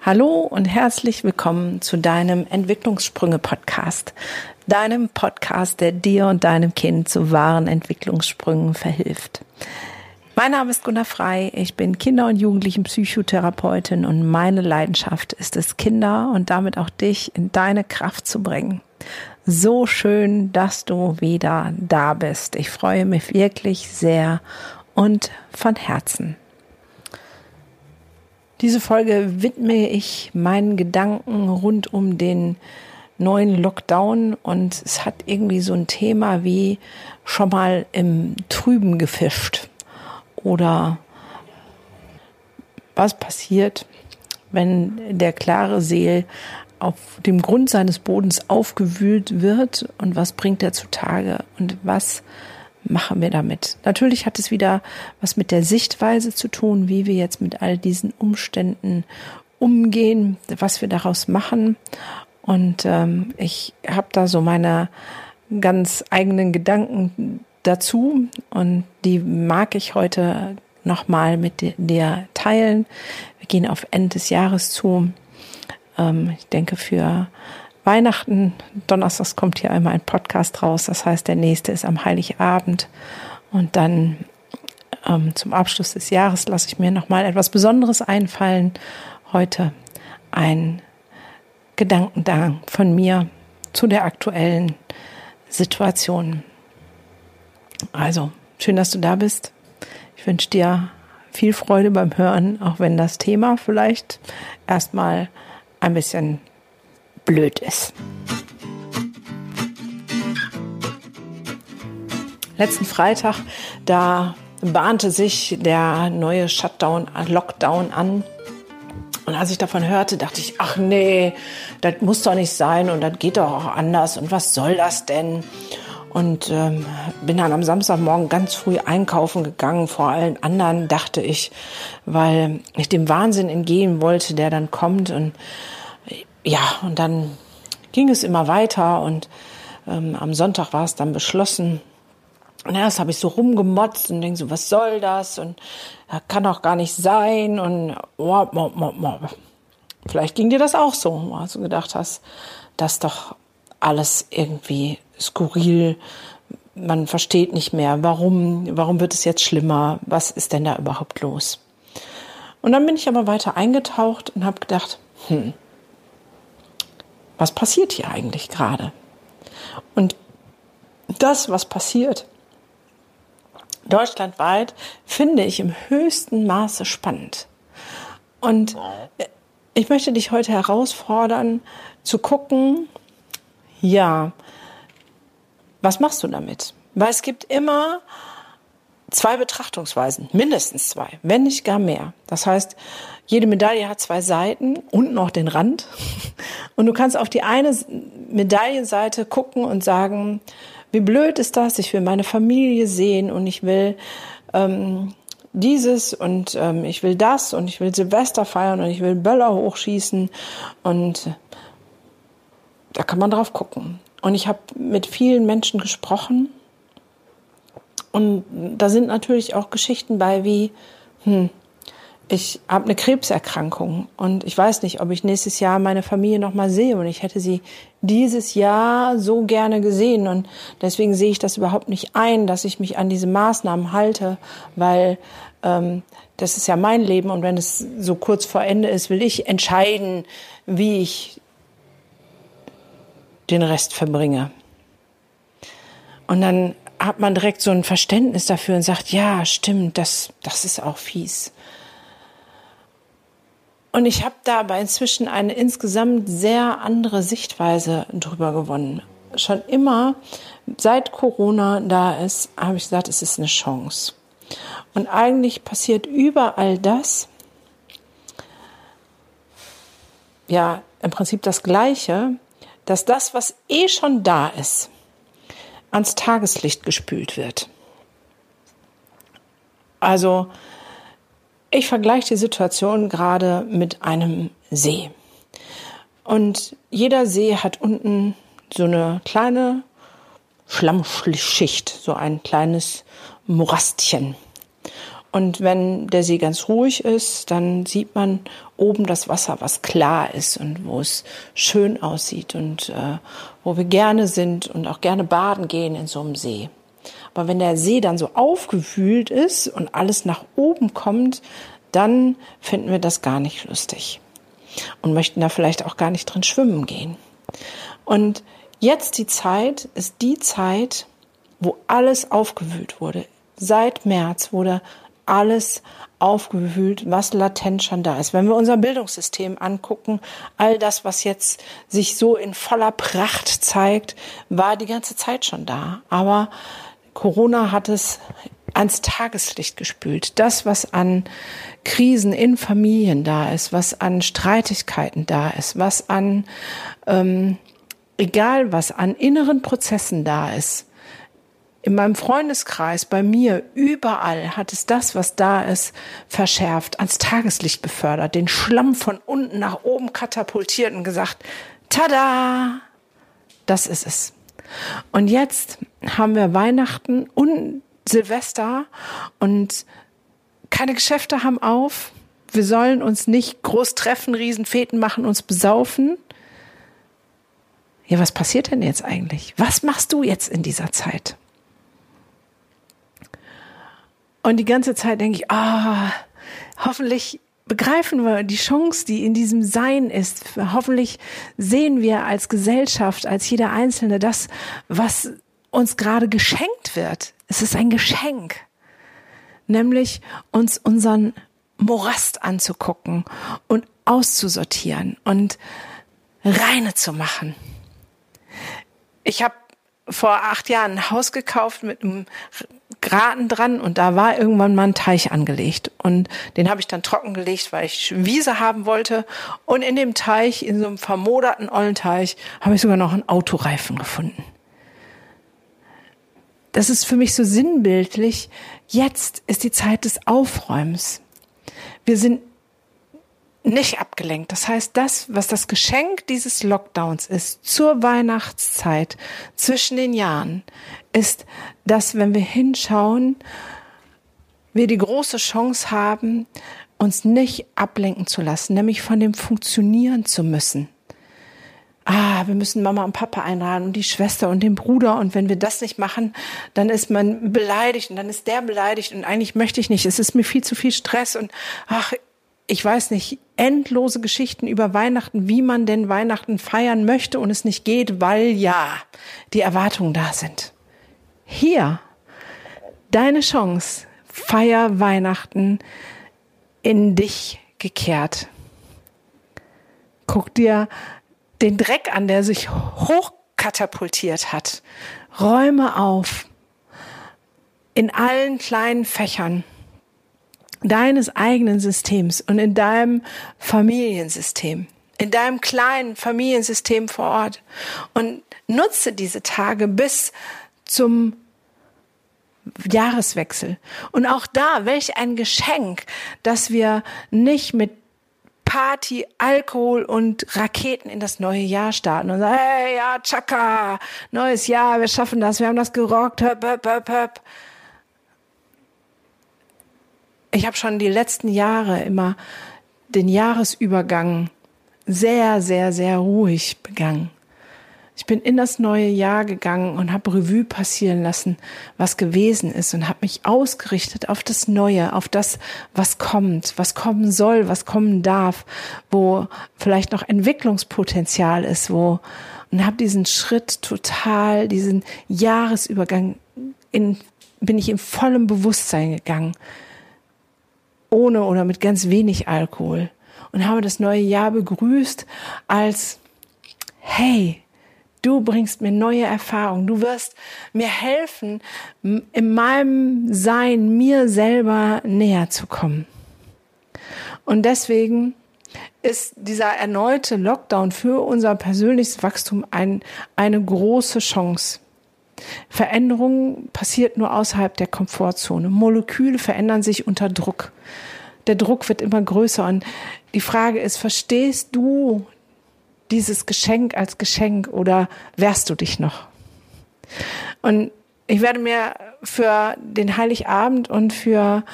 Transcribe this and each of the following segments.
Hallo und herzlich willkommen zu deinem Entwicklungssprünge-Podcast. Deinem Podcast, der dir und deinem Kind zu wahren Entwicklungssprüngen verhilft. Mein Name ist Gunnar Frei. Ich bin Kinder- und Jugendlichen-Psychotherapeutin und meine Leidenschaft ist es, Kinder und damit auch dich in deine Kraft zu bringen. So schön, dass du wieder da bist. Ich freue mich wirklich sehr und von Herzen. Diese Folge widme ich meinen Gedanken rund um den neuen Lockdown. Und es hat irgendwie so ein Thema wie schon mal im Trüben gefischt. Oder was passiert, wenn der klare Seel auf dem Grund seines Bodens aufgewühlt wird? Und was bringt er zutage? Und was machen wir damit? Natürlich hat es wieder was mit der Sichtweise zu tun, wie wir jetzt mit all diesen Umständen umgehen, was wir daraus machen. Und ähm, ich habe da so meine ganz eigenen Gedanken dazu und die mag ich heute nochmal mit dir teilen. Wir gehen auf Ende des Jahres zu. Ähm, ich denke für Weihnachten. Donnerstags kommt hier einmal ein Podcast raus. Das heißt, der nächste ist am Heiligabend. Und dann ähm, zum Abschluss des Jahres lasse ich mir nochmal etwas Besonderes einfallen. Heute ein Gedankendank von mir zu der aktuellen Situation. Also, schön, dass du da bist. Ich wünsche dir viel Freude beim Hören, auch wenn das Thema vielleicht erstmal ein bisschen blöd ist. Letzten Freitag, da bahnte sich der neue Shutdown, Lockdown an. Und als ich davon hörte, dachte ich, ach nee, das muss doch nicht sein und das geht doch auch anders und was soll das denn? Und ähm, bin dann am Samstagmorgen ganz früh einkaufen gegangen, vor allen anderen dachte ich, weil ich dem Wahnsinn entgehen wollte, der dann kommt und ja, und dann ging es immer weiter und ähm, am Sonntag war es dann beschlossen. Und erst habe ich so rumgemotzt und denke so, was soll das? Und das kann doch gar nicht sein. Und oh, oh, oh, oh. vielleicht ging dir das auch so, als du gedacht hast, das doch alles irgendwie skurril. Man versteht nicht mehr, warum, warum wird es jetzt schlimmer? Was ist denn da überhaupt los? Und dann bin ich aber weiter eingetaucht und habe gedacht, hm, was passiert hier eigentlich gerade? Und das, was passiert, deutschlandweit, finde ich im höchsten Maße spannend. Und ich möchte dich heute herausfordern, zu gucken, ja, was machst du damit? Weil es gibt immer zwei Betrachtungsweisen, mindestens zwei, wenn nicht gar mehr. Das heißt, jede Medaille hat zwei Seiten und noch den Rand. Und du kannst auf die eine Medaillenseite gucken und sagen, wie blöd ist das? Ich will meine Familie sehen und ich will ähm, dieses und ähm, ich will das und ich will Silvester feiern und ich will Böller hochschießen und da kann man drauf gucken. Und ich habe mit vielen Menschen gesprochen und da sind natürlich auch Geschichten bei wie, hm, ich habe eine Krebserkrankung und ich weiß nicht, ob ich nächstes Jahr meine Familie noch mal sehe und ich hätte sie dieses Jahr so gerne gesehen und deswegen sehe ich das überhaupt nicht ein, dass ich mich an diese Maßnahmen halte, weil ähm, das ist ja mein Leben und wenn es so kurz vor Ende ist, will ich entscheiden, wie ich den Rest verbringe. Und dann hat man direkt so ein Verständnis dafür und sagt, ja, stimmt, das, das ist auch fies. Und ich habe da aber inzwischen eine insgesamt sehr andere Sichtweise drüber gewonnen. Schon immer, seit Corona da ist, habe ich gesagt, es ist eine Chance. Und eigentlich passiert überall das, ja, im Prinzip das Gleiche, dass das, was eh schon da ist, ans Tageslicht gespült wird. Also ich vergleiche die Situation gerade mit einem See. Und jeder See hat unten so eine kleine Schlammschicht, so ein kleines Morastchen. Und wenn der See ganz ruhig ist, dann sieht man oben das Wasser, was klar ist und wo es schön aussieht und äh, wo wir gerne sind und auch gerne baden gehen in so einem See. Aber wenn der See dann so aufgewühlt ist und alles nach oben kommt, dann finden wir das gar nicht lustig und möchten da vielleicht auch gar nicht drin schwimmen gehen. Und jetzt die Zeit ist die Zeit, wo alles aufgewühlt wurde. Seit März wurde alles aufgewühlt, was latent schon da ist. Wenn wir unser Bildungssystem angucken, all das, was jetzt sich so in voller Pracht zeigt, war die ganze Zeit schon da. Aber Corona hat es ans Tageslicht gespült. Das, was an Krisen in Familien da ist, was an Streitigkeiten da ist, was an, ähm, egal was an inneren Prozessen da ist, in meinem Freundeskreis, bei mir, überall hat es das, was da ist, verschärft, ans Tageslicht befördert, den Schlamm von unten nach oben katapultiert und gesagt, tada, das ist es. Und jetzt haben wir Weihnachten und Silvester und keine Geschäfte haben auf. Wir sollen uns nicht groß treffen, Riesenfeten machen, uns besaufen. Ja, was passiert denn jetzt eigentlich? Was machst du jetzt in dieser Zeit? Und die ganze Zeit denke ich, ah, hoffentlich begreifen wir die Chance, die in diesem Sein ist. Hoffentlich sehen wir als Gesellschaft, als jeder Einzelne das, was uns gerade geschenkt wird. Es ist ein Geschenk, nämlich uns unseren Morast anzugucken und auszusortieren und reine zu machen. Ich habe vor acht Jahren ein Haus gekauft mit einem Graten dran und da war irgendwann mal ein Teich angelegt. Und den habe ich dann trockengelegt, weil ich Wiese haben wollte. Und in dem Teich, in so einem vermoderten ollen Teich, habe ich sogar noch einen Autoreifen gefunden. Das ist für mich so sinnbildlich. Jetzt ist die Zeit des Aufräumens. Wir sind nicht abgelenkt. Das heißt, das, was das Geschenk dieses Lockdowns ist zur Weihnachtszeit zwischen den Jahren, ist, dass wenn wir hinschauen, wir die große Chance haben, uns nicht ablenken zu lassen, nämlich von dem funktionieren zu müssen. Ah, wir müssen Mama und Papa einladen und die Schwester und den Bruder und wenn wir das nicht machen, dann ist man beleidigt und dann ist der beleidigt und eigentlich möchte ich nicht. Es ist mir viel zu viel Stress und ach, ich weiß nicht, endlose Geschichten über Weihnachten, wie man denn Weihnachten feiern möchte und es nicht geht, weil ja die Erwartungen da sind. Hier deine Chance, feier Weihnachten in dich gekehrt. Guck dir den Dreck an, der sich hochkatapultiert hat. Räume auf in allen kleinen Fächern deines eigenen Systems und in deinem Familiensystem, in deinem kleinen Familiensystem vor Ort und nutze diese Tage bis zum Jahreswechsel. Und auch da, welch ein Geschenk, dass wir nicht mit Party, Alkohol und Raketen in das neue Jahr starten und sagen, hey, ja, tschakka, neues Jahr, wir schaffen das, wir haben das gerockt, höp, höp, höp, höp ich habe schon die letzten Jahre immer den Jahresübergang sehr, sehr, sehr ruhig begangen. Ich bin in das neue Jahr gegangen und habe Revue passieren lassen, was gewesen ist und habe mich ausgerichtet auf das Neue, auf das, was kommt, was kommen soll, was kommen darf, wo vielleicht noch Entwicklungspotenzial ist, wo und habe diesen Schritt total, diesen Jahresübergang in bin ich in vollem Bewusstsein gegangen ohne oder mit ganz wenig Alkohol und habe das neue Jahr begrüßt als, hey, du bringst mir neue Erfahrungen, du wirst mir helfen, in meinem Sein mir selber näher zu kommen. Und deswegen ist dieser erneute Lockdown für unser persönliches Wachstum ein, eine große Chance. Veränderung passiert nur außerhalb der Komfortzone. Moleküle verändern sich unter Druck. Der Druck wird immer größer und die Frage ist, verstehst du dieses Geschenk als Geschenk oder wehrst du dich noch? Und ich werde mir für den Heiligabend und für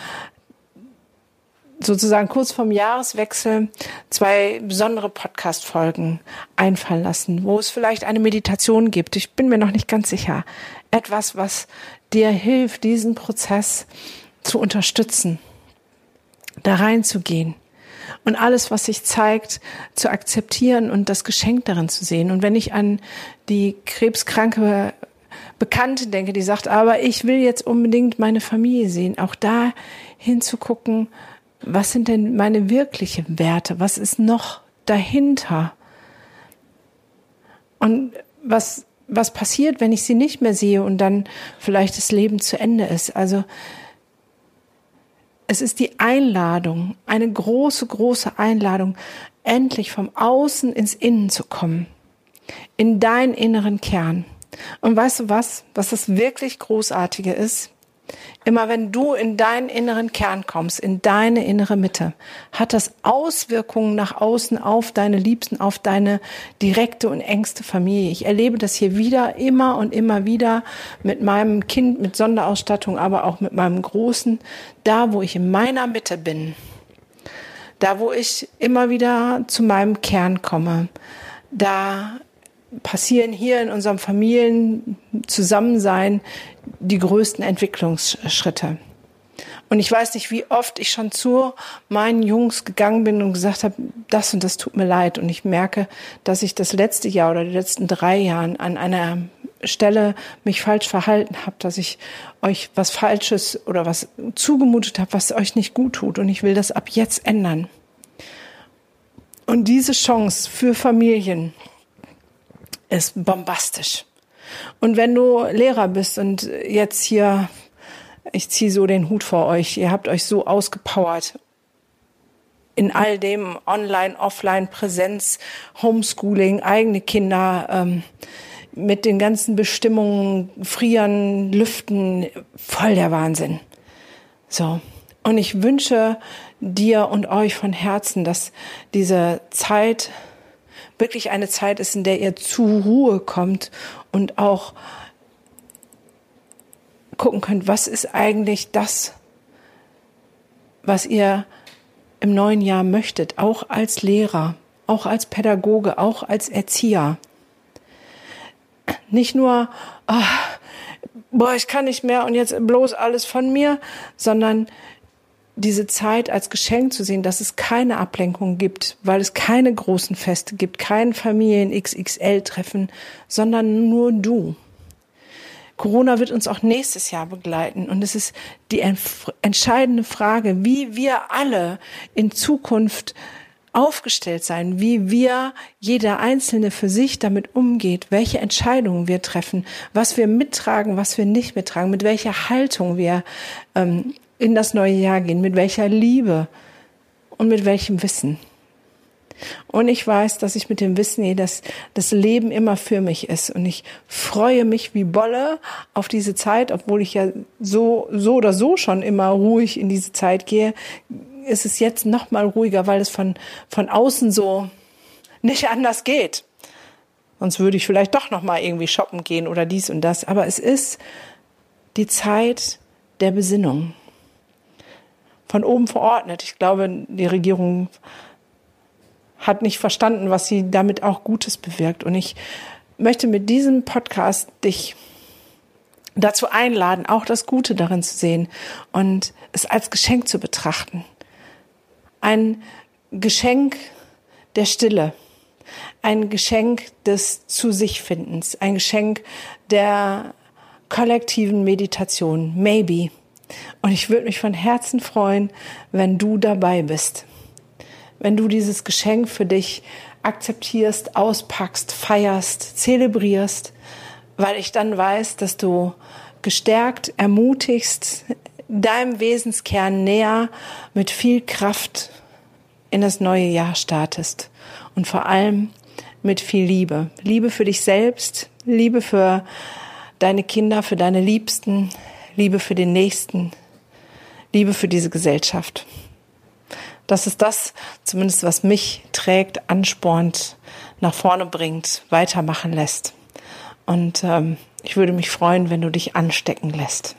sozusagen kurz vorm Jahreswechsel zwei besondere Podcast-Folgen einfallen lassen, wo es vielleicht eine Meditation gibt. Ich bin mir noch nicht ganz sicher. Etwas, was dir hilft, diesen Prozess zu unterstützen, da reinzugehen und alles, was sich zeigt, zu akzeptieren und das Geschenk darin zu sehen. Und wenn ich an die krebskranke Bekannte denke, die sagt, aber ich will jetzt unbedingt meine Familie sehen, auch da hinzugucken, was sind denn meine wirklichen Werte? Was ist noch dahinter? Und was, was passiert, wenn ich sie nicht mehr sehe und dann vielleicht das Leben zu Ende ist? Also, es ist die Einladung, eine große, große Einladung, endlich vom Außen ins Innen zu kommen, in deinen inneren Kern. Und weißt du was, was das wirklich Großartige ist? Immer wenn du in deinen inneren Kern kommst, in deine innere Mitte, hat das Auswirkungen nach außen auf deine Liebsten, auf deine direkte und engste Familie. Ich erlebe das hier wieder, immer und immer wieder mit meinem Kind mit Sonderausstattung, aber auch mit meinem Großen, da wo ich in meiner Mitte bin, da wo ich immer wieder zu meinem Kern komme, da passieren hier in unserem Familienzusammensein die größten Entwicklungsschritte. Und ich weiß nicht, wie oft ich schon zu meinen Jungs gegangen bin und gesagt habe, das und das tut mir leid. Und ich merke, dass ich das letzte Jahr oder die letzten drei Jahren an einer Stelle mich falsch verhalten habe, dass ich euch was Falsches oder was zugemutet habe, was euch nicht gut tut. Und ich will das ab jetzt ändern. Und diese Chance für Familien, ist bombastisch. Und wenn du Lehrer bist und jetzt hier, ich ziehe so den Hut vor euch, ihr habt euch so ausgepowert in all dem Online, Offline, Präsenz, Homeschooling, eigene Kinder, ähm, mit den ganzen Bestimmungen, Frieren, Lüften, voll der Wahnsinn. So. Und ich wünsche dir und euch von Herzen, dass diese Zeit wirklich eine Zeit ist, in der ihr zur Ruhe kommt und auch gucken könnt, was ist eigentlich das, was ihr im neuen Jahr möchtet, auch als Lehrer, auch als Pädagoge, auch als Erzieher. Nicht nur, ach, boah, ich kann nicht mehr und jetzt bloß alles von mir, sondern diese Zeit als Geschenk zu sehen, dass es keine Ablenkung gibt, weil es keine großen Feste gibt, kein Familien XXL-Treffen, sondern nur du. Corona wird uns auch nächstes Jahr begleiten und es ist die entscheidende Frage, wie wir alle in Zukunft aufgestellt sein, wie wir jeder Einzelne für sich damit umgeht, welche Entscheidungen wir treffen, was wir mittragen, was wir nicht mittragen, mit welcher Haltung wir ähm, in das neue Jahr gehen, mit welcher Liebe und mit welchem Wissen. Und ich weiß, dass ich mit dem Wissen, dass das Leben immer für mich ist. Und ich freue mich wie Bolle auf diese Zeit, obwohl ich ja so, so oder so schon immer ruhig in diese Zeit gehe, ist es jetzt noch mal ruhiger, weil es von, von außen so nicht anders geht. Sonst würde ich vielleicht doch noch mal irgendwie shoppen gehen oder dies und das. Aber es ist die Zeit der Besinnung von oben verordnet. Ich glaube, die Regierung hat nicht verstanden, was sie damit auch Gutes bewirkt. Und ich möchte mit diesem Podcast dich dazu einladen, auch das Gute darin zu sehen und es als Geschenk zu betrachten. Ein Geschenk der Stille, ein Geschenk des Zu sich Findens, ein Geschenk der kollektiven Meditation, maybe. Und ich würde mich von Herzen freuen, wenn du dabei bist. Wenn du dieses Geschenk für dich akzeptierst, auspackst, feierst, zelebrierst, weil ich dann weiß, dass du gestärkt, ermutigst, deinem Wesenskern näher mit viel Kraft in das neue Jahr startest. Und vor allem mit viel Liebe. Liebe für dich selbst, Liebe für deine Kinder, für deine Liebsten, Liebe für den Nächsten, Liebe für diese Gesellschaft. Das ist das, zumindest was mich trägt, anspornt, nach vorne bringt, weitermachen lässt. Und ähm, ich würde mich freuen, wenn du dich anstecken lässt.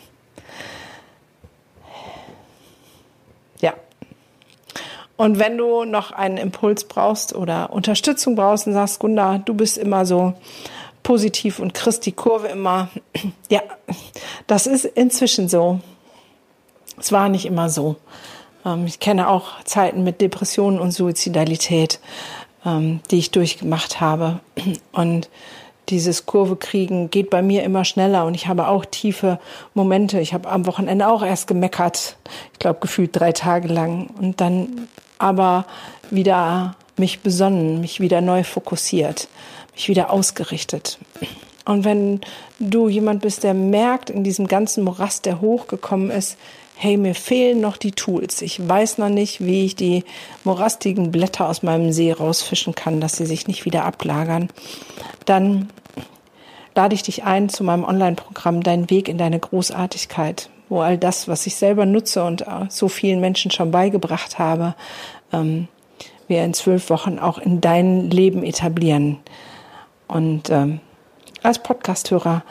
Ja, Und wenn du noch einen Impuls brauchst oder Unterstützung brauchst und sagst, Gunda, du bist immer so positiv und kriegst die Kurve immer, ja, das ist inzwischen so. Es war nicht immer so. Ähm, ich kenne auch Zeiten mit Depressionen und Suizidalität, ähm, die ich durchgemacht habe. Und dieses Kurve kriegen geht bei mir immer schneller und ich habe auch tiefe Momente. Ich habe am Wochenende auch erst gemeckert, ich glaube gefühlt drei Tage lang und dann aber wieder mich besonnen, mich wieder neu fokussiert, mich wieder ausgerichtet. Und wenn du jemand bist, der merkt in diesem ganzen Morast, der hochgekommen ist, hey, mir fehlen noch die Tools. Ich weiß noch nicht, wie ich die morastigen Blätter aus meinem See rausfischen kann, dass sie sich nicht wieder ablagern. Dann lade ich dich ein zu meinem Online-Programm Dein Weg in deine Großartigkeit, wo all das, was ich selber nutze und so vielen Menschen schon beigebracht habe, ähm, wir in zwölf Wochen auch in dein Leben etablieren. Und ähm, als Podcasthörer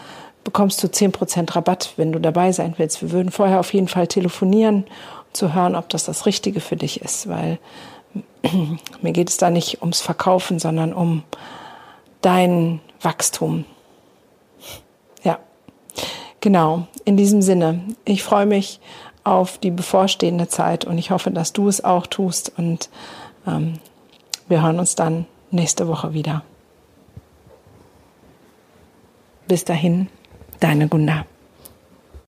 bekommst du 10% Rabatt, wenn du dabei sein willst. Wir würden vorher auf jeden Fall telefonieren, um zu hören, ob das das Richtige für dich ist, weil mir geht es da nicht ums Verkaufen, sondern um dein Wachstum. Ja, genau. In diesem Sinne, ich freue mich auf die bevorstehende Zeit und ich hoffe, dass du es auch tust und ähm, wir hören uns dann nächste Woche wieder. Bis dahin, deine Gunda.